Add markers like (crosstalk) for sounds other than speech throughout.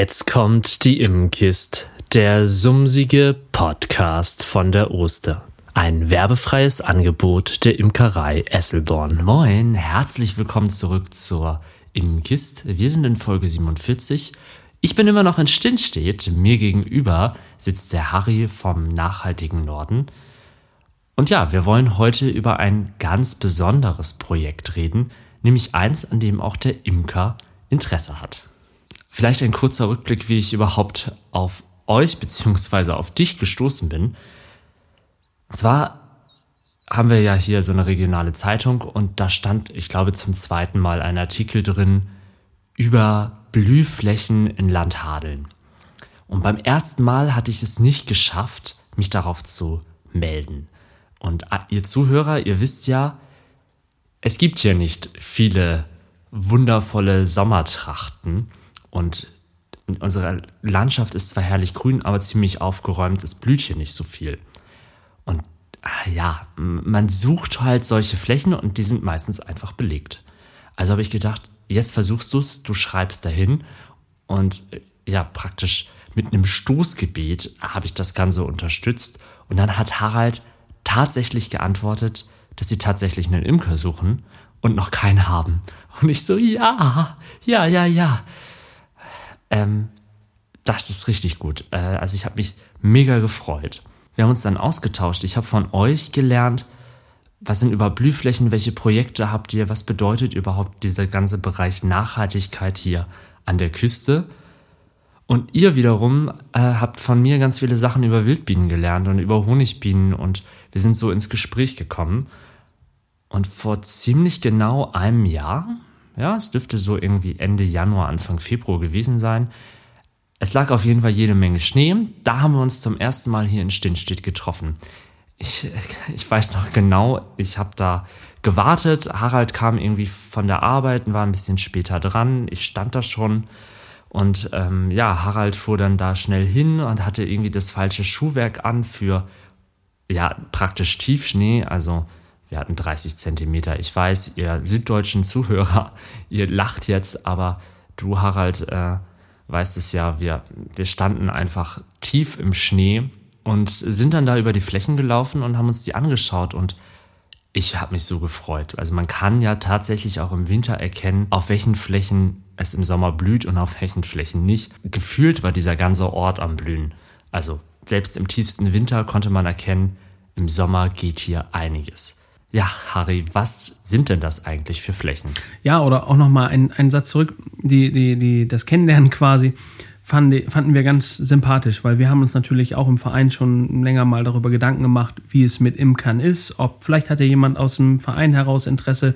Jetzt kommt die Imkist, der sumsige Podcast von der Oster. Ein werbefreies Angebot der Imkerei Esselborn. Moin, herzlich willkommen zurück zur Imkist. Wir sind in Folge 47. Ich bin immer noch in Stinnstedt. Mir gegenüber sitzt der Harry vom nachhaltigen Norden. Und ja, wir wollen heute über ein ganz besonderes Projekt reden, nämlich eins, an dem auch der Imker Interesse hat. Vielleicht ein kurzer Rückblick, wie ich überhaupt auf euch bzw. auf dich gestoßen bin. Und zwar haben wir ja hier so eine regionale Zeitung und da stand, ich glaube, zum zweiten Mal ein Artikel drin über Blühflächen in Landhadeln. Und beim ersten Mal hatte ich es nicht geschafft, mich darauf zu melden. Und ah, ihr Zuhörer, ihr wisst ja, es gibt hier nicht viele wundervolle Sommertrachten. Und unsere Landschaft ist zwar herrlich grün, aber ziemlich aufgeräumt, es blüht hier nicht so viel. Und ah, ja, man sucht halt solche Flächen und die sind meistens einfach belegt. Also habe ich gedacht, jetzt versuchst du es, du schreibst dahin und äh, ja, praktisch mit einem Stoßgebet habe ich das Ganze unterstützt. Und dann hat Harald tatsächlich geantwortet, dass sie tatsächlich einen Imker suchen und noch keinen haben. Und ich so, ja, ja, ja, ja. Ähm, das ist richtig gut. Äh, also ich habe mich mega gefreut. Wir haben uns dann ausgetauscht. Ich habe von euch gelernt, was sind über Blühflächen, welche Projekte habt ihr, was bedeutet überhaupt dieser ganze Bereich Nachhaltigkeit hier an der Küste. Und ihr wiederum äh, habt von mir ganz viele Sachen über Wildbienen gelernt und über Honigbienen und wir sind so ins Gespräch gekommen. Und vor ziemlich genau einem Jahr, ja, es dürfte so irgendwie Ende Januar, Anfang Februar gewesen sein. Es lag auf jeden Fall jede Menge Schnee. Da haben wir uns zum ersten Mal hier in Stinnstedt getroffen. Ich, (laughs) ich weiß noch genau, ich habe da gewartet. Harald kam irgendwie von der Arbeit und war ein bisschen später dran. Ich stand da schon. Und ähm, ja, Harald fuhr dann da schnell hin und hatte irgendwie das falsche Schuhwerk an für ja praktisch Tiefschnee. Also wir hatten 30 Zentimeter. Ich weiß, ihr süddeutschen Zuhörer, (laughs) ihr lacht jetzt, aber du, Harald, äh, weißt es ja, wir, wir standen einfach tief im Schnee und sind dann da über die Flächen gelaufen und haben uns die angeschaut und ich habe mich so gefreut. Also man kann ja tatsächlich auch im Winter erkennen, auf welchen Flächen es im Sommer blüht und auf welchen Flächen nicht. Gefühlt war dieser ganze Ort am Blühen. Also selbst im tiefsten Winter konnte man erkennen, im Sommer geht hier einiges. Ja, Harry, was sind denn das eigentlich für Flächen? Ja, oder auch nochmal ein, ein Satz zurück. Die, die, die, das Kennenlernen quasi fand, fanden wir ganz sympathisch, weil wir haben uns natürlich auch im Verein schon länger mal darüber Gedanken gemacht, wie es mit Imkern ist. Ob vielleicht hat ja jemand aus dem Verein heraus Interesse,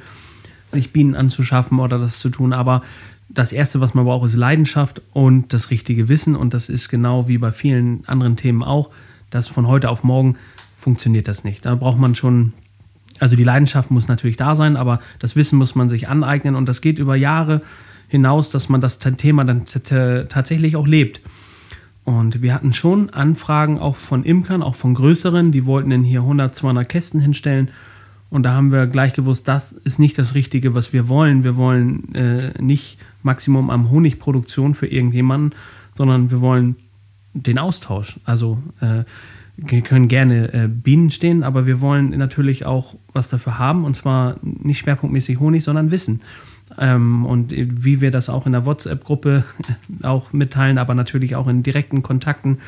sich Bienen anzuschaffen oder das zu tun. Aber das Erste, was man braucht, ist Leidenschaft und das richtige Wissen. Und das ist genau wie bei vielen anderen Themen auch, dass von heute auf morgen funktioniert das nicht. Da braucht man schon also die Leidenschaft muss natürlich da sein, aber das Wissen muss man sich aneignen und das geht über Jahre hinaus, dass man das Thema dann tatsächlich auch lebt. Und wir hatten schon Anfragen auch von Imkern, auch von größeren, die wollten dann hier 100, 200 Kästen hinstellen. Und da haben wir gleich gewusst, das ist nicht das Richtige, was wir wollen. Wir wollen äh, nicht Maximum am Honigproduktion für irgendjemanden, sondern wir wollen den Austausch. Also äh, können gerne äh, Bienen stehen, aber wir wollen natürlich auch was dafür haben und zwar nicht schwerpunktmäßig Honig, sondern Wissen. Ähm, und wie wir das auch in der WhatsApp-Gruppe (laughs) auch mitteilen, aber natürlich auch in direkten Kontakten.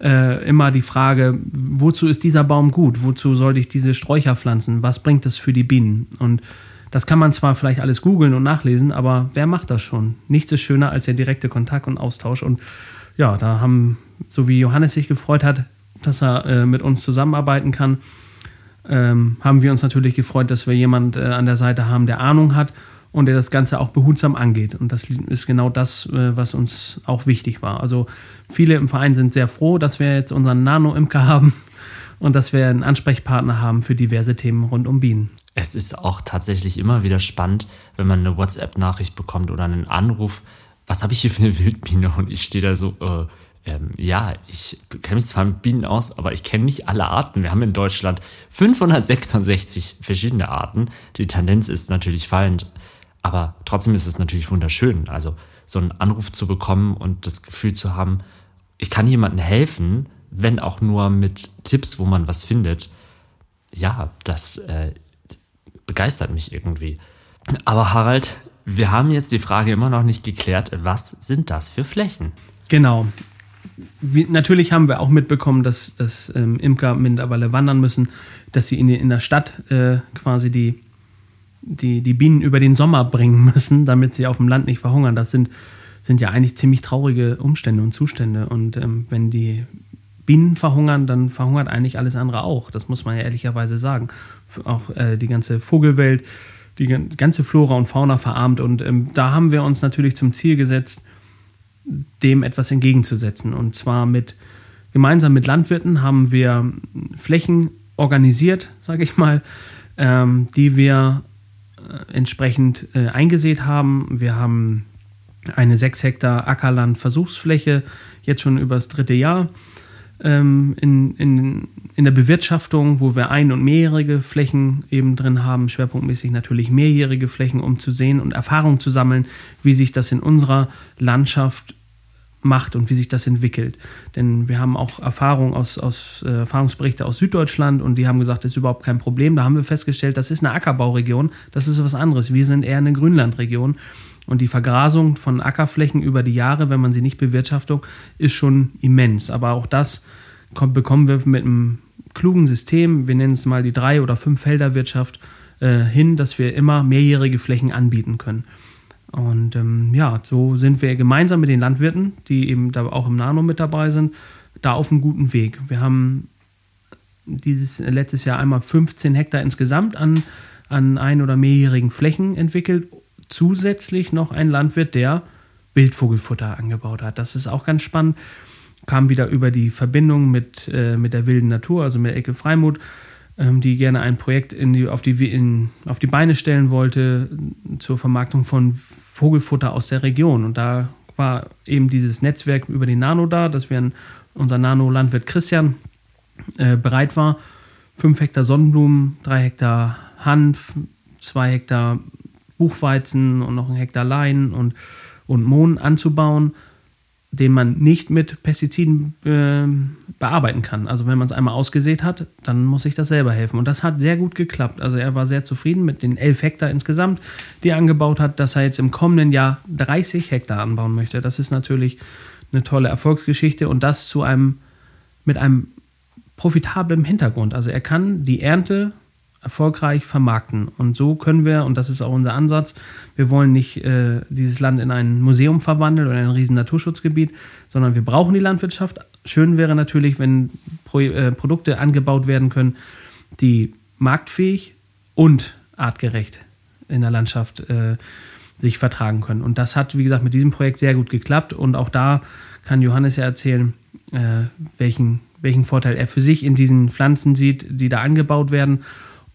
Äh, immer die Frage, wozu ist dieser Baum gut? Wozu sollte ich diese Sträucher pflanzen? Was bringt das für die Bienen? Und das kann man zwar vielleicht alles googeln und nachlesen, aber wer macht das schon? Nichts ist schöner als der direkte Kontakt und Austausch. Und ja, da haben, so wie Johannes sich gefreut hat, dass er äh, mit uns zusammenarbeiten kann. Ähm, haben wir uns natürlich gefreut, dass wir jemanden äh, an der Seite haben, der Ahnung hat und der das Ganze auch behutsam angeht. Und das ist genau das, äh, was uns auch wichtig war. Also viele im Verein sind sehr froh, dass wir jetzt unseren Nano-Imker (laughs) haben und dass wir einen Ansprechpartner haben für diverse Themen rund um Bienen. Es ist auch tatsächlich immer wieder spannend, wenn man eine WhatsApp-Nachricht bekommt oder einen Anruf. Was habe ich hier für eine Wildbiene? Und ich stehe da so, äh, ähm, ja, ich kenne mich zwar mit Bienen aus, aber ich kenne nicht alle Arten. Wir haben in Deutschland 566 verschiedene Arten. Die Tendenz ist natürlich fallend, aber trotzdem ist es natürlich wunderschön. Also so einen Anruf zu bekommen und das Gefühl zu haben, ich kann jemandem helfen, wenn auch nur mit Tipps, wo man was findet. Ja, das äh, begeistert mich irgendwie. Aber Harald, wir haben jetzt die Frage immer noch nicht geklärt, was sind das für Flächen? Genau. Wie, natürlich haben wir auch mitbekommen, dass, dass ähm, Imker mittlerweile wandern müssen, dass sie in, in der Stadt äh, quasi die, die, die Bienen über den Sommer bringen müssen, damit sie auf dem Land nicht verhungern. Das sind, sind ja eigentlich ziemlich traurige Umstände und Zustände. Und ähm, wenn die Bienen verhungern, dann verhungert eigentlich alles andere auch. Das muss man ja ehrlicherweise sagen. Auch äh, die ganze Vogelwelt, die ganze Flora und Fauna verarmt. Und ähm, da haben wir uns natürlich zum Ziel gesetzt, dem etwas entgegenzusetzen. Und zwar mit gemeinsam mit Landwirten haben wir Flächen organisiert, sage ich mal, ähm, die wir äh, entsprechend äh, eingesät haben. Wir haben eine 6 Hektar Ackerland Versuchsfläche jetzt schon über das dritte Jahr ähm, in, in, in der Bewirtschaftung, wo wir ein- und mehrjährige Flächen eben drin haben, schwerpunktmäßig natürlich mehrjährige Flächen, um zu sehen und Erfahrung zu sammeln, wie sich das in unserer Landschaft macht und wie sich das entwickelt. Denn wir haben auch Erfahrung aus, aus äh, Erfahrungsberichte aus Süddeutschland und die haben gesagt, das ist überhaupt kein Problem. Da haben wir festgestellt, das ist eine Ackerbauregion, das ist was anderes. Wir sind eher eine Grünlandregion und die Vergrasung von Ackerflächen über die Jahre, wenn man sie nicht bewirtschaftet, ist schon immens. Aber auch das kommt, bekommen wir mit einem klugen System, wir nennen es mal die drei- oder fünf Felderwirtschaft, äh, hin, dass wir immer mehrjährige Flächen anbieten können. Und ähm, ja, so sind wir gemeinsam mit den Landwirten, die eben da auch im Nano mit dabei sind, da auf einem guten Weg. Wir haben dieses letztes Jahr einmal 15 Hektar insgesamt an, an ein- oder mehrjährigen Flächen entwickelt zusätzlich noch ein Landwirt, der Wildvogelfutter angebaut hat. Das ist auch ganz spannend. Kam wieder über die Verbindung mit, äh, mit der wilden Natur, also mit Ecke Freimuth, die gerne ein Projekt in die, auf, die, in, auf die Beine stellen wollte zur Vermarktung von Vogelfutter aus der Region. Und da war eben dieses Netzwerk über den Nano da, dass wir unser Nano-Landwirt Christian äh, bereit war, fünf Hektar Sonnenblumen, drei Hektar Hanf, zwei Hektar Buchweizen und noch ein Hektar Lein und, und Mohn anzubauen, den man nicht mit Pestiziden äh, bearbeiten kann. Also wenn man es einmal ausgesät hat, dann muss ich das selber helfen. Und das hat sehr gut geklappt. Also er war sehr zufrieden mit den 11 Hektar insgesamt, die er angebaut hat, dass er jetzt im kommenden Jahr 30 Hektar anbauen möchte. Das ist natürlich eine tolle Erfolgsgeschichte und das zu einem mit einem profitablen Hintergrund. Also er kann die Ernte erfolgreich vermarkten. Und so können wir, und das ist auch unser Ansatz, wir wollen nicht äh, dieses Land in ein Museum verwandeln oder in ein riesen Naturschutzgebiet, sondern wir brauchen die Landwirtschaft. Schön wäre natürlich, wenn Pro äh, Produkte angebaut werden können, die marktfähig und artgerecht in der Landschaft äh, sich vertragen können. Und das hat, wie gesagt, mit diesem Projekt sehr gut geklappt. Und auch da kann Johannes ja erzählen, äh, welchen, welchen Vorteil er für sich in diesen Pflanzen sieht, die da angebaut werden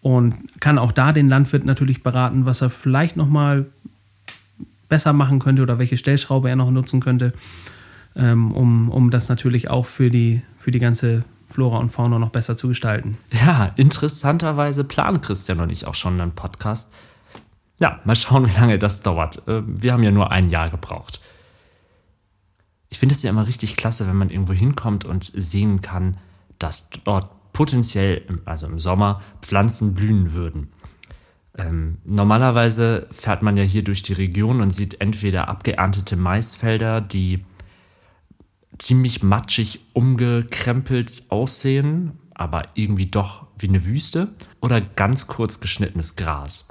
und kann auch da den Landwirt natürlich beraten, was er vielleicht noch mal besser machen könnte oder welche Stellschraube er noch nutzen könnte, ähm, um, um das natürlich auch für die, für die ganze Flora und Fauna noch besser zu gestalten. Ja, interessanterweise planen Christian und ich auch schon einen Podcast. Ja, mal schauen, wie lange das dauert. Äh, wir haben ja nur ein Jahr gebraucht. Ich finde es ja immer richtig klasse, wenn man irgendwo hinkommt und sehen kann, dass dort potenziell, also im Sommer, Pflanzen blühen würden. Ähm, normalerweise fährt man ja hier durch die Region und sieht entweder abgeerntete Maisfelder, die ziemlich matschig umgekrempelt aussehen, aber irgendwie doch wie eine Wüste, oder ganz kurz geschnittenes Gras.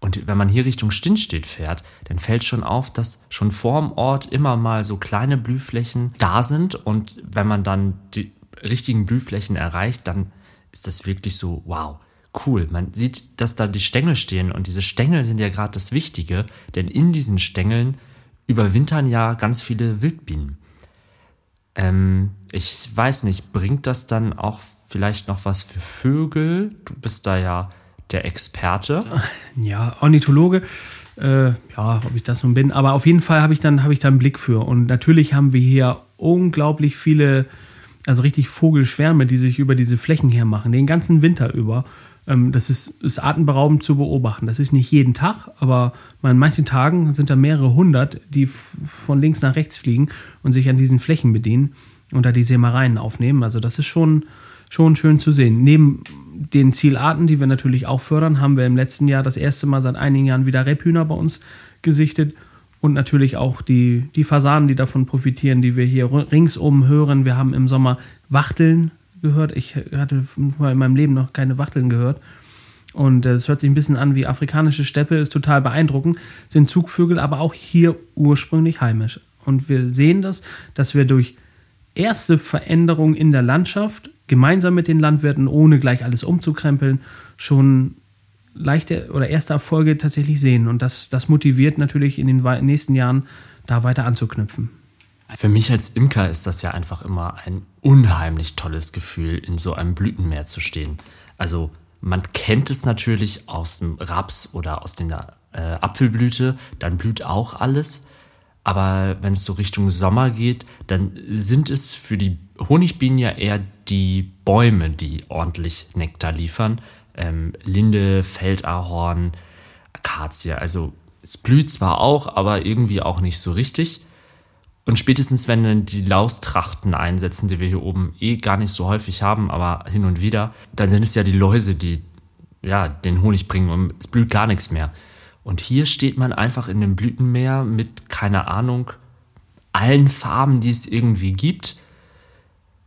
Und wenn man hier Richtung Stinnstedt fährt, dann fällt schon auf, dass schon vorm Ort immer mal so kleine Blühflächen da sind. Und wenn man dann die, richtigen Blühflächen erreicht, dann ist das wirklich so, wow, cool. Man sieht, dass da die Stängel stehen und diese Stängel sind ja gerade das Wichtige, denn in diesen Stängeln überwintern ja ganz viele Wildbienen. Ähm, ich weiß nicht, bringt das dann auch vielleicht noch was für Vögel? Du bist da ja der Experte. (laughs) Ja, Ornithologe. Äh, ja, ob ich das nun bin. Aber auf jeden Fall habe ich, dann, hab ich da einen Blick für. Und natürlich haben wir hier unglaublich viele also richtig Vogelschwärme, die sich über diese Flächen hermachen, den ganzen Winter über. Ähm, das ist, ist atemberaubend zu beobachten. Das ist nicht jeden Tag, aber an manchen Tagen sind da mehrere hundert, die von links nach rechts fliegen und sich an diesen Flächen bedienen und da die Sämereien aufnehmen. Also das ist schon, schon schön zu sehen. Neben den Zielarten, die wir natürlich auch fördern, haben wir im letzten Jahr das erste Mal seit einigen Jahren wieder Rebhühner bei uns gesichtet und natürlich auch die, die Fasanen, die davon profitieren, die wir hier ringsum hören. Wir haben im Sommer Wachteln gehört. Ich hatte in meinem Leben noch keine Wachteln gehört. Und es hört sich ein bisschen an wie afrikanische Steppe, ist total beeindruckend. Sind Zugvögel aber auch hier ursprünglich heimisch. Und wir sehen das, dass wir durch erste Veränderungen in der Landschaft gemeinsam mit den Landwirten, ohne gleich alles umzukrempeln, schon leichte oder erste Erfolge tatsächlich sehen. Und das, das motiviert natürlich in den nächsten Jahren, da weiter anzuknüpfen. Für mich als Imker ist das ja einfach immer ein unheimlich tolles Gefühl, in so einem Blütenmeer zu stehen. Also man kennt es natürlich aus dem Raps oder aus der äh, Apfelblüte, dann blüht auch alles. Aber wenn es so Richtung Sommer geht, dann sind es für die Honigbienen ja eher die Bäume, die ordentlich Nektar liefern. Ähm, Linde, Feldahorn, Akazie. Also es blüht zwar auch, aber irgendwie auch nicht so richtig. Und spätestens, wenn dann die Laustrachten einsetzen, die wir hier oben eh gar nicht so häufig haben, aber hin und wieder, dann sind es ja die Läuse, die ja, den Honig bringen und es blüht gar nichts mehr. Und hier steht man einfach in dem Blütenmeer mit, keine Ahnung, allen Farben, die es irgendwie gibt.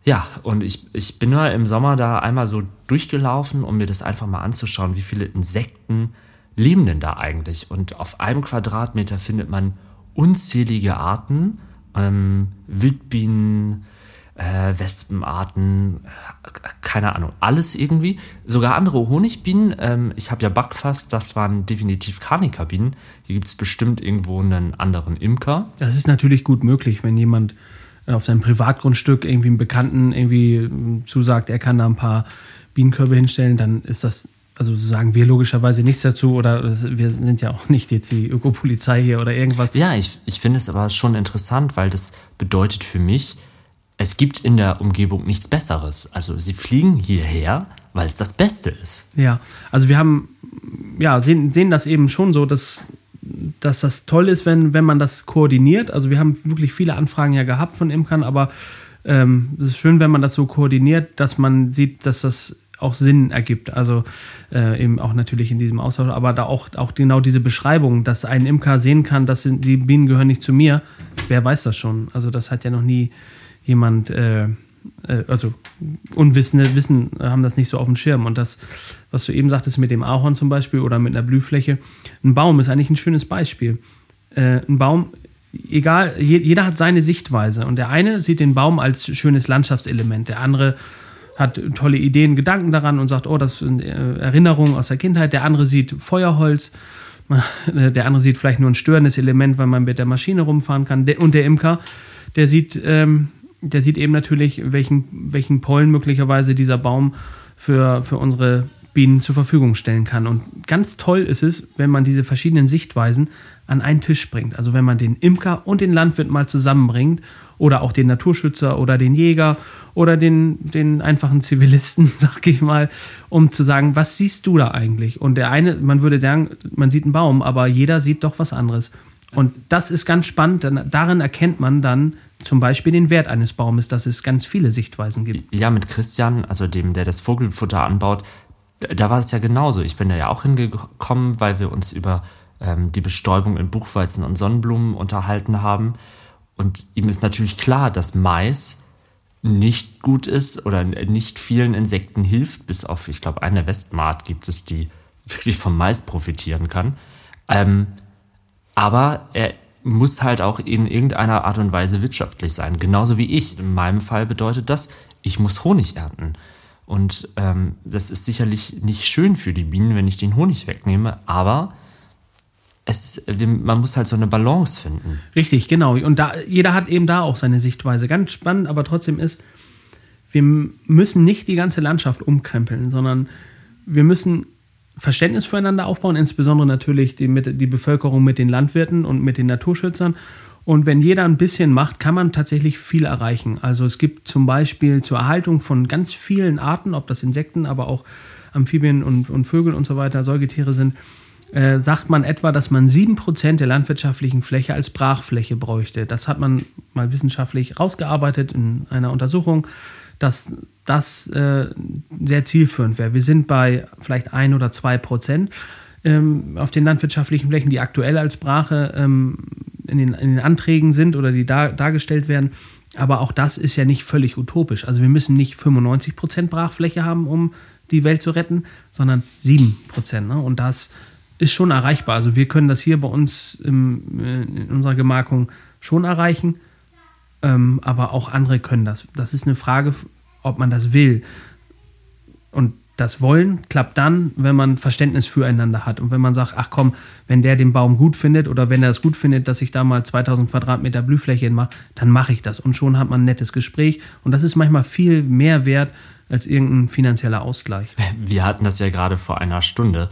Ja, und ich, ich bin ja im Sommer da einmal so durchgelaufen, um mir das einfach mal anzuschauen, wie viele Insekten leben denn da eigentlich. Und auf einem Quadratmeter findet man unzählige Arten ähm, Wildbienen, äh, Wespenarten, äh, keine Ahnung, alles irgendwie. Sogar andere Honigbienen. Ähm, ich habe ja Backfast, das waren definitiv Karnikabienen. Hier gibt es bestimmt irgendwo einen anderen Imker. Das ist natürlich gut möglich, wenn jemand auf seinem Privatgrundstück irgendwie einen Bekannten irgendwie äh, zusagt, er kann da ein paar Bienenkörbe hinstellen, dann ist das also sagen wir logischerweise nichts dazu oder wir sind ja auch nicht jetzt die Ökopolizei hier oder irgendwas. Ja, ich, ich finde es aber schon interessant, weil das bedeutet für mich, es gibt in der Umgebung nichts Besseres. Also sie fliegen hierher, weil es das Beste ist. Ja, also wir haben, ja, sehen, sehen das eben schon so, dass, dass das toll ist, wenn, wenn man das koordiniert. Also wir haben wirklich viele Anfragen ja gehabt von Imkern, aber ähm, es ist schön, wenn man das so koordiniert, dass man sieht, dass das auch Sinn ergibt. Also äh, eben auch natürlich in diesem Austausch, aber da auch, auch genau diese Beschreibung, dass ein Imker sehen kann, dass die Bienen gehören nicht zu mir, wer weiß das schon? Also das hat ja noch nie jemand, äh, äh, also Unwissende wissen, haben das nicht so auf dem Schirm. Und das, was du eben sagtest mit dem Ahorn zum Beispiel oder mit einer Blühfläche, ein Baum ist eigentlich ein schönes Beispiel. Äh, ein Baum egal, jeder hat seine Sichtweise. Und der eine sieht den Baum als schönes Landschaftselement, der andere hat tolle Ideen, Gedanken daran und sagt, oh, das sind äh, Erinnerungen aus der Kindheit. Der andere sieht Feuerholz, (laughs) der andere sieht vielleicht nur ein störendes Element, weil man mit der Maschine rumfahren kann. Und der Imker, der sieht, ähm, der sieht eben natürlich, welchen, welchen Pollen möglicherweise dieser Baum für, für unsere Bienen zur Verfügung stellen kann. Und ganz toll ist es, wenn man diese verschiedenen Sichtweisen an einen Tisch bringt. Also wenn man den Imker und den Landwirt mal zusammenbringt oder auch den Naturschützer oder den Jäger oder den, den einfachen Zivilisten, (laughs) sag ich mal, um zu sagen, was siehst du da eigentlich? Und der eine, man würde sagen, man sieht einen Baum, aber jeder sieht doch was anderes. Und das ist ganz spannend, denn darin erkennt man dann zum Beispiel den Wert eines Baumes, dass es ganz viele Sichtweisen gibt. Ja, mit Christian, also dem, der das Vogelfutter anbaut, da war es ja genauso. Ich bin da ja auch hingekommen, weil wir uns über ähm, die Bestäubung in Buchweizen und Sonnenblumen unterhalten haben. Und ihm ist natürlich klar, dass Mais nicht gut ist oder nicht vielen Insekten hilft, bis auf, ich glaube, eine Wespenart gibt es, die wirklich vom Mais profitieren kann. Ähm, aber er muss halt auch in irgendeiner Art und Weise wirtschaftlich sein, genauso wie ich. In meinem Fall bedeutet das, ich muss Honig ernten. Und ähm, das ist sicherlich nicht schön für die Bienen, wenn ich den Honig wegnehme, aber es, man muss halt so eine Balance finden. Richtig, genau. Und da, jeder hat eben da auch seine Sichtweise. Ganz spannend, aber trotzdem ist, wir müssen nicht die ganze Landschaft umkrempeln, sondern wir müssen Verständnis füreinander aufbauen, insbesondere natürlich die, mit, die Bevölkerung mit den Landwirten und mit den Naturschützern Und wenn jeder ein bisschen macht, kann man tatsächlich viel erreichen. Also es gibt zum Beispiel zur Erhaltung von ganz vielen Arten, ob das Insekten, aber auch Amphibien und, und Vögel und so weiter, Säugetiere sind, äh, sagt man etwa, dass man 7% der landwirtschaftlichen Fläche als Brachfläche bräuchte. Das hat man mal wissenschaftlich rausgearbeitet in einer Untersuchung, dass das äh, sehr zielführend wäre. Wir sind bei vielleicht 1 oder 2% ähm, auf den landwirtschaftlichen Flächen, die aktuell als Brache ähm, in, den, in, den, Anträgen sind oder die da, dargestellt werden. Aber auch das ist ja nicht völlig utopisch. Also wir müssen nicht 95% Brachfläche haben, um die Welt zu retten, sondern 7%. Ne? Und das ist schon erreichbar. Also wir können das hier bei uns im, äh, in unserer Gemarkung schon erreichen, ähm, aber auch andere können das. Das ist eine Frage, ob man das will. Und das Wollen klappt dann, wenn man Verständnis füreinander hat und wenn man sagt, ach komm, wenn der den Baum gut findet oder wenn er es gut findet, dass ich da mal 2000 Quadratmeter Blühfläche mache, dann mache ich das und schon hat man ein nettes Gespräch und das ist manchmal viel mehr wert als irgendein finanzieller Ausgleich. Wir hatten das ja gerade vor einer Stunde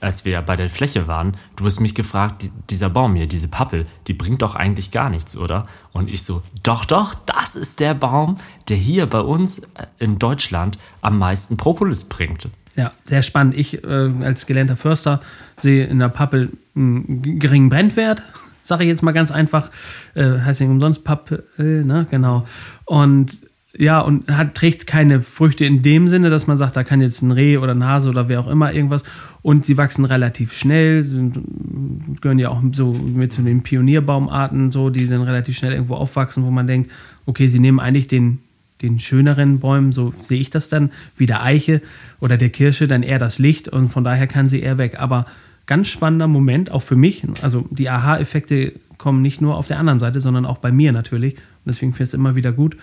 als wir bei der Fläche waren, du hast mich gefragt, dieser Baum hier, diese Pappel, die bringt doch eigentlich gar nichts, oder? Und ich so, doch, doch, das ist der Baum, der hier bei uns äh, in Deutschland am meisten Propolis bringt. Ja, sehr spannend. Ich äh, als gelernter Förster sehe in der Pappel einen geringen Brennwert, sage ich jetzt mal ganz einfach. Äh, heißt nicht umsonst Pappel, ne? Genau. Und ja, und hat, trägt keine Früchte in dem Sinne, dass man sagt, da kann jetzt ein Reh oder ein Hase oder wer auch immer irgendwas. Und sie wachsen relativ schnell, sind, gehören ja auch so mit zu den Pionierbaumarten, so, die dann relativ schnell irgendwo aufwachsen, wo man denkt, okay, sie nehmen eigentlich den, den schöneren Bäumen, so sehe ich das dann, wie der Eiche oder der Kirsche, dann eher das Licht und von daher kann sie eher weg. Aber ganz spannender Moment, auch für mich. Also die Aha-Effekte kommen nicht nur auf der anderen Seite, sondern auch bei mir natürlich. Und deswegen finde ich es immer wieder gut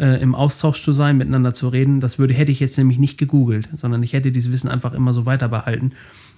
äh, im Austausch zu sein, miteinander zu reden. Das würde, hätte ich jetzt nämlich nicht gegoogelt, sondern ich hätte dieses Wissen einfach immer so weiter behalten.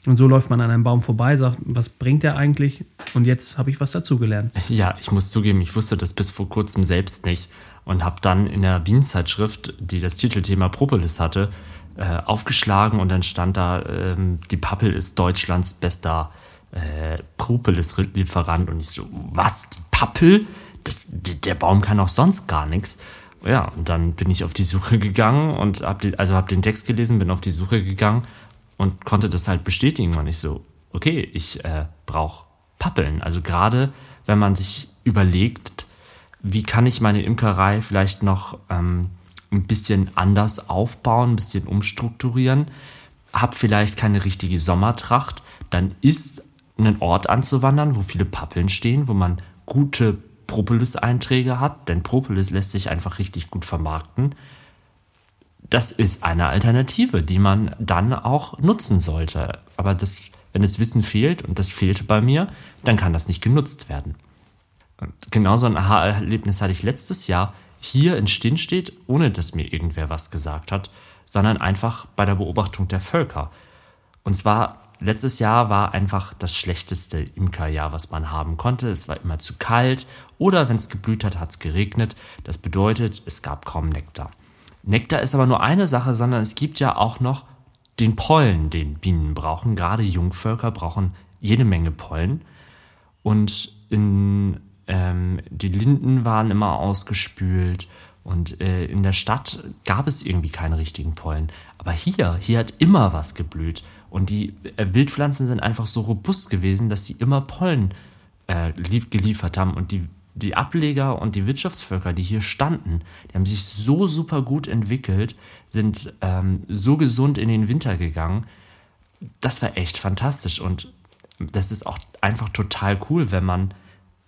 Und so läuft man an einem Baum vorbei, sagt, was bringt der eigentlich? Und jetzt habe ich was dazugelernt. (laughs) Ja, ich muss zugeben, ich wusste das bis vor kurzem selbst nicht und habe dann in der Bienenzeitschrift, die das Titelthema Propolis hatte, äh, aufgeschlagen und dann stand da, äh, die Pappel ist Deutschlands bester äh, Propolis-Lieferant und ich so, was, die Pappel? Das, der Baum kann auch sonst gar nichts ja, und dann bin ich auf die Suche gegangen und habe also hab den Text gelesen, bin auf die Suche gegangen und konnte das halt bestätigen. Und ich so, okay, ich äh, brauche Pappeln. Also gerade wenn man sich überlegt, wie kann ich meine Imkerei vielleicht noch ähm, ein bisschen anders aufbauen, ein bisschen umstrukturieren, habe vielleicht keine richtige Sommertracht, dann ist ein Ort anzuwandern, wo viele Pappeln stehen, wo man gute Propolis-Einträge hat, denn Propolis lässt sich einfach richtig gut vermarkten. Das ist eine Alternative, die man dann auch nutzen sollte. Aber das, wenn das Wissen fehlt, und das fehlte bei mir, dann kann das nicht genutzt werden. Und genauso ein Aha-Erlebnis hatte ich letztes Jahr hier in Stinnstedt, ohne dass mir irgendwer was gesagt hat, sondern einfach bei der Beobachtung der Völker. Und zwar letztes Jahr war einfach das schlechteste Imkerjahr, was man haben konnte. Es war immer zu kalt oder wenn es geblüht hat, hat es geregnet. Das bedeutet, es gab kaum Nektar. Nektar ist aber nur eine Sache, sondern es gibt ja auch noch den Pollen, den Bienen brauchen. Gerade Jungvölker brauchen jede Menge Pollen. Und in, ähm, die Linden waren immer ausgespült und äh, in der Stadt gab es irgendwie keine richtigen Pollen. Aber hier, hier hat immer was geblüht. Und die äh, Wildpflanzen sind einfach so robust gewesen, dass sie immer Pollen äh, geliefert haben. Und die, die Ableger und die Wirtschaftsvölker, die hier standen, die haben sich so super gut entwickelt, sind ähm, so gesund in den Winter gegangen. Das war echt fantastisch. Und das ist auch einfach total cool, wenn man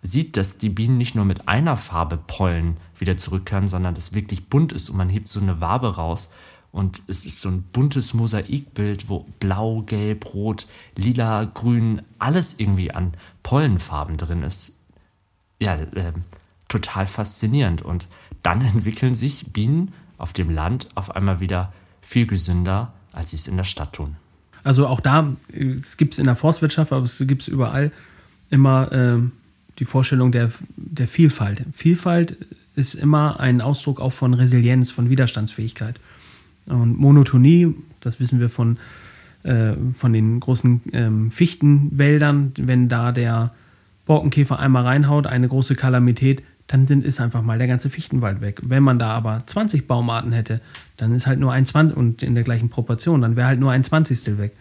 sieht, dass die Bienen nicht nur mit einer Farbe Pollen wieder zurückkehren, sondern dass wirklich bunt ist und man hebt so eine Wabe raus und es ist so ein buntes Mosaikbild, wo blau, gelb, rot, lila, grün, alles irgendwie an Pollenfarben drin ist. Ja, äh, total faszinierend. Und dann (laughs) entwickeln sich Bienen auf dem Land auf einmal wieder viel gesünder, als sie es in der Stadt tun. Also auch da, es gibt es in der Forstwirtschaft, aber es gibt es überall immer äh, die Vorstellung der, der Vielfalt. Vielfalt ist immer ein Ausdruck auch von Resilienz, von Widerstandsfähigkeit. Und Monotonie, das wissen wir von, äh, von den großen ähm, Fichtenwäldern, wenn da der, Borkenkäfer einmal reinhaut, eine große Kalamität, dann sind, ist einfach mal der ganze Fichtenwald weg. Wenn man da aber 20 Baumarten hätte, dann ist halt nur ein 20 und in der gleichen Proportion, dann wäre halt nur ein Zwanzigstel weg.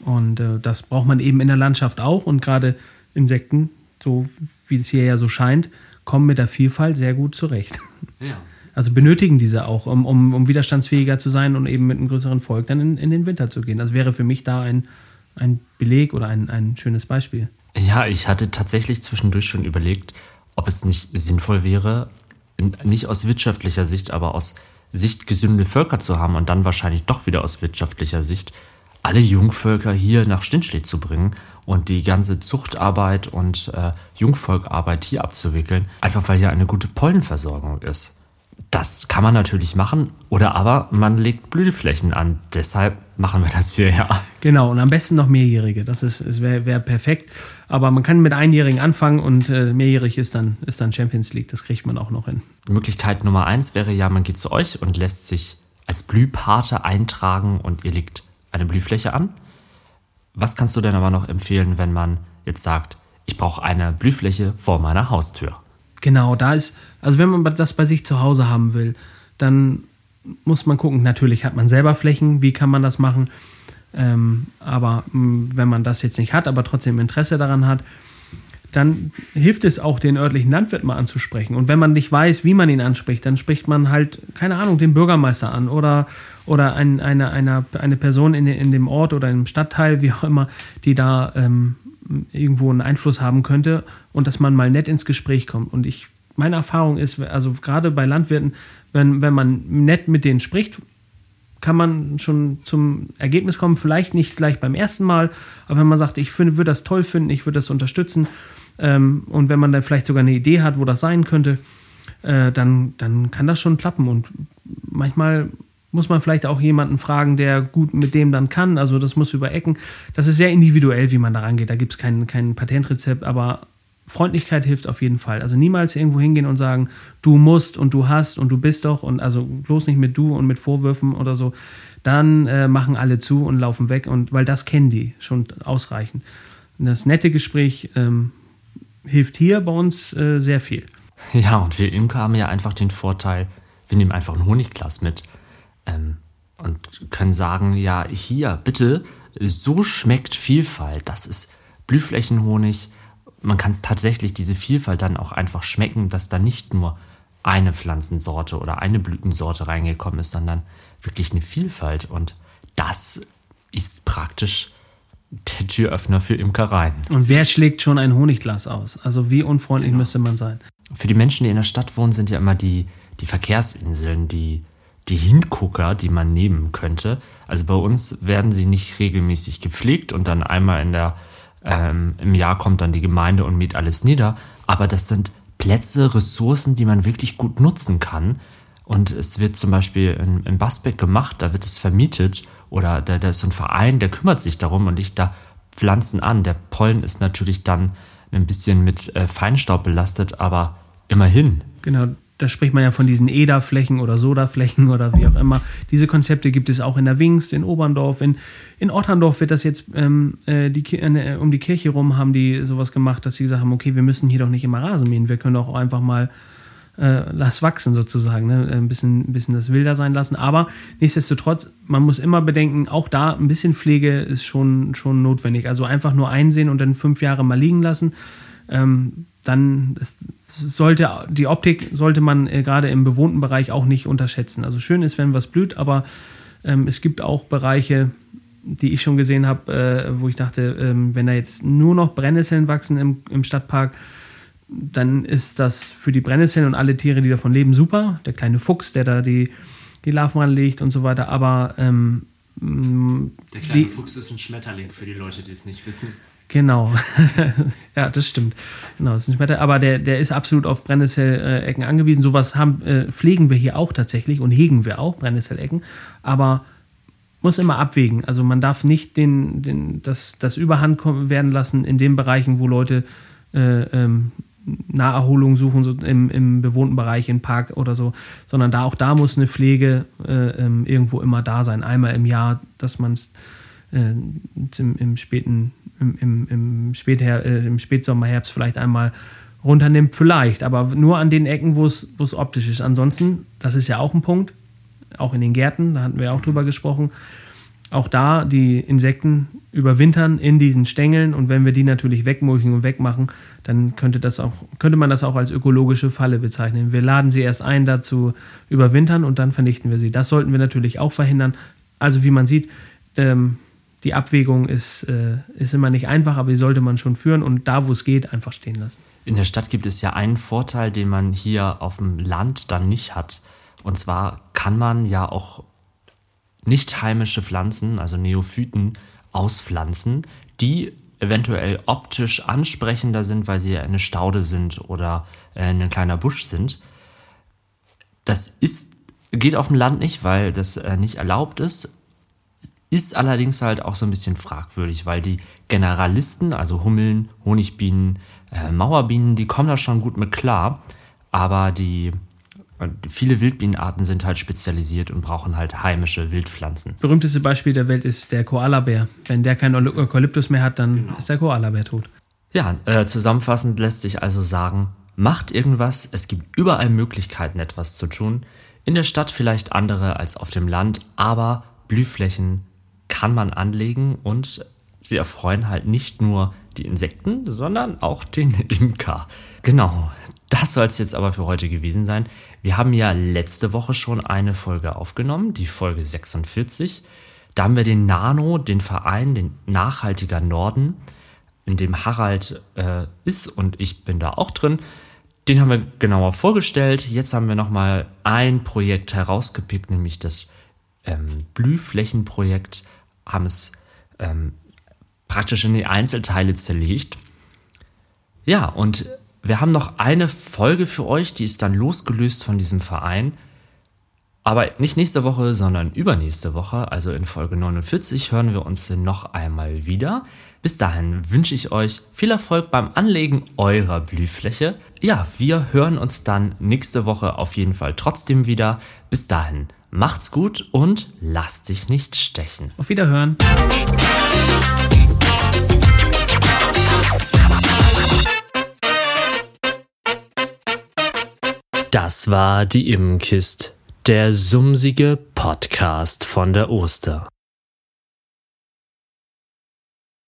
Und äh, das braucht man eben in der Landschaft auch und gerade Insekten, so wie es hier ja so scheint, kommen mit der Vielfalt sehr gut zurecht. Ja. Also benötigen diese auch, um, um, um widerstandsfähiger zu sein und eben mit einem größeren Volk dann in, in den Winter zu gehen. Das wäre für mich da ein, ein Beleg oder ein, ein schönes Beispiel. Ja, ich hatte tatsächlich zwischendurch schon überlegt, ob es nicht sinnvoll wäre, nicht aus wirtschaftlicher Sicht, aber aus Sicht gesunde Völker zu haben und dann wahrscheinlich doch wieder aus wirtschaftlicher Sicht alle Jungvölker hier nach Stinschlicht zu bringen und die ganze Zuchtarbeit und äh, Jungvolkarbeit hier abzuwickeln, einfach weil hier eine gute Pollenversorgung ist. Das kann man natürlich machen, oder aber man legt Blühflächen an. Deshalb machen wir das hier ja. Genau, und am besten noch Mehrjährige. Das, das wäre wär perfekt. Aber man kann mit Einjährigen anfangen und äh, mehrjährig ist dann, ist dann Champions League. Das kriegt man auch noch hin. Möglichkeit Nummer eins wäre ja, man geht zu euch und lässt sich als Blühpate eintragen und ihr legt eine Blühfläche an. Was kannst du denn aber noch empfehlen, wenn man jetzt sagt, ich brauche eine Blühfläche vor meiner Haustür? Genau, da ist, also wenn man das bei sich zu Hause haben will, dann muss man gucken. Natürlich hat man selber Flächen, wie kann man das machen? Ähm, aber wenn man das jetzt nicht hat, aber trotzdem Interesse daran hat, dann hilft es auch, den örtlichen Landwirt mal anzusprechen. Und wenn man nicht weiß, wie man ihn anspricht, dann spricht man halt, keine Ahnung, den Bürgermeister an oder, oder ein, eine, eine, eine Person in, in dem Ort oder im Stadtteil, wie auch immer, die da ähm, irgendwo einen Einfluss haben könnte und dass man mal nett ins Gespräch kommt. Und ich, meine Erfahrung ist, also gerade bei Landwirten, wenn, wenn man nett mit denen spricht, kann man schon zum Ergebnis kommen. Vielleicht nicht gleich beim ersten Mal, aber wenn man sagt, ich würde das toll finden, ich würde das unterstützen, ähm, und wenn man dann vielleicht sogar eine Idee hat, wo das sein könnte, äh, dann, dann kann das schon klappen. Und manchmal muss man vielleicht auch jemanden fragen, der gut mit dem dann kann. Also das muss über Ecken. Das ist sehr individuell, wie man da rangeht. Da gibt es kein, kein Patentrezept, aber Freundlichkeit hilft auf jeden Fall. Also niemals irgendwo hingehen und sagen, du musst und du hast und du bist doch und also bloß nicht mit du und mit Vorwürfen oder so. Dann äh, machen alle zu und laufen weg und weil das kennen die schon ausreichend. das nette Gespräch ähm, hilft hier bei uns äh, sehr viel. Ja, und wir Imker haben ja einfach den Vorteil, wir nehmen einfach ein Honigglas mit ähm, und können sagen, ja, hier, bitte, so schmeckt Vielfalt. Das ist Blühflächenhonig. Man kann es tatsächlich, diese Vielfalt dann auch einfach schmecken, dass da nicht nur eine Pflanzensorte oder eine Blütensorte reingekommen ist, sondern wirklich eine Vielfalt. Und das ist praktisch der Türöffner für Imkereien. Und wer schlägt schon ein Honigglas aus? Also wie unfreundlich genau. müsste man sein? Für die Menschen, die in der Stadt wohnen, sind ja immer die, die Verkehrsinseln, die, die Hingucker, die man nehmen könnte. Also bei uns werden sie nicht regelmäßig gepflegt und dann einmal in der, ähm, im Jahr kommt dann die Gemeinde und mäht alles nieder. Aber das sind Plätze, Ressourcen, die man wirklich gut nutzen kann. Und es wird zum Beispiel in, in Basbeck gemacht, da wird es vermietet oder da, da ist so ein Verein, der kümmert sich darum und ich da Pflanzen an. Der Pollen ist natürlich dann ein bisschen mit äh, Feinstaub belastet, aber immerhin. Genau, da spricht man ja von diesen EDA-Flächen oder Soda-Flächen oder wie auch immer. Diese Konzepte gibt es auch in der Wings, in Oberndorf, in, in Otterndorf wird das jetzt ähm, äh, die, äh, um die Kirche rum haben die sowas gemacht, dass sie gesagt haben, okay, wir müssen hier doch nicht immer Rasen mähen, wir können doch auch einfach mal äh, lass wachsen sozusagen, ne? ein, bisschen, ein bisschen das wilder sein lassen. Aber nichtsdestotrotz, man muss immer bedenken, auch da ein bisschen Pflege ist schon, schon notwendig. Also einfach nur einsehen und dann fünf Jahre mal liegen lassen. Ähm, dann sollte die Optik sollte man äh, gerade im bewohnten Bereich auch nicht unterschätzen. Also schön ist, wenn was blüht, aber ähm, es gibt auch Bereiche, die ich schon gesehen habe, äh, wo ich dachte, ähm, wenn da jetzt nur noch Brennnesseln wachsen im, im Stadtpark, dann ist das für die Brennnesseln und alle Tiere, die davon leben, super. Der kleine Fuchs, der da die, die Larven anlegt und so weiter. Aber ähm, der kleine die, Fuchs ist ein Schmetterling für die Leute, die es nicht wissen. Genau. (laughs) ja, das stimmt. Genau, das ist ein Schmetterling. Aber der, der ist absolut auf Brennnessellecken angewiesen. Sowas haben, äh, pflegen wir hier auch tatsächlich und hegen wir auch, Brennnessellecken. Aber muss immer abwägen. Also man darf nicht den, den, das, das Überhand werden lassen in den Bereichen, wo Leute äh, ähm, Naherholung suchen, so im, im bewohnten Bereich, im Park oder so, sondern da auch da muss eine Pflege äh, irgendwo immer da sein. Einmal im Jahr, dass man es äh, im, im, späten im, im, im, Späther äh, im Spätsommer, Herbst vielleicht einmal runternimmt, vielleicht, aber nur an den Ecken, wo es optisch ist. Ansonsten, das ist ja auch ein Punkt, auch in den Gärten, da hatten wir auch drüber gesprochen, auch da die Insekten überwintern in diesen Stängeln und wenn wir die natürlich wegmulchen und wegmachen, dann könnte, das auch, könnte man das auch als ökologische Falle bezeichnen. Wir laden sie erst ein, dazu überwintern und dann vernichten wir sie. Das sollten wir natürlich auch verhindern. Also wie man sieht, ähm, die Abwägung ist, äh, ist immer nicht einfach, aber die sollte man schon führen und da, wo es geht, einfach stehen lassen. In der Stadt gibt es ja einen Vorteil, den man hier auf dem Land dann nicht hat. Und zwar kann man ja auch nicht heimische Pflanzen, also Neophyten, auspflanzen, die eventuell optisch ansprechender sind, weil sie eine Staude sind oder äh, ein kleiner Busch sind. Das ist, geht auf dem Land nicht, weil das äh, nicht erlaubt ist. Ist allerdings halt auch so ein bisschen fragwürdig, weil die Generalisten, also Hummeln, Honigbienen, äh, Mauerbienen, die kommen da schon gut mit klar. Aber die viele Wildbienenarten sind halt spezialisiert und brauchen halt heimische Wildpflanzen. Berühmteste Beispiel der Welt ist der Koalabär. Wenn der keinen Eukalyptus mehr hat, dann genau. ist der Koalabär tot. Ja, äh, zusammenfassend lässt sich also sagen, macht irgendwas, es gibt überall Möglichkeiten, etwas zu tun. In der Stadt vielleicht andere als auf dem Land, aber Blühflächen kann man anlegen und sie erfreuen halt nicht nur die Insekten, sondern auch den (laughs) Imker. Genau, das soll es jetzt aber für heute gewesen sein. Wir haben ja letzte Woche schon eine Folge aufgenommen, die Folge 46. Da haben wir den Nano, den Verein, den Nachhaltiger Norden, in dem Harald äh, ist und ich bin da auch drin. Den haben wir genauer vorgestellt. Jetzt haben wir nochmal ein Projekt herausgepickt, nämlich das ähm, Blühflächenprojekt. Haben es ähm, praktisch in die Einzelteile zerlegt. Ja, und wir haben noch eine Folge für euch, die ist dann losgelöst von diesem Verein. Aber nicht nächste Woche, sondern übernächste Woche, also in Folge 49, hören wir uns noch einmal wieder. Bis dahin wünsche ich euch viel Erfolg beim Anlegen eurer Blühfläche. Ja, wir hören uns dann nächste Woche auf jeden Fall trotzdem wieder. Bis dahin, macht's gut und lasst dich nicht stechen. Auf Wiederhören. Das war die Immenkist, der sumsige Podcast von der Oster.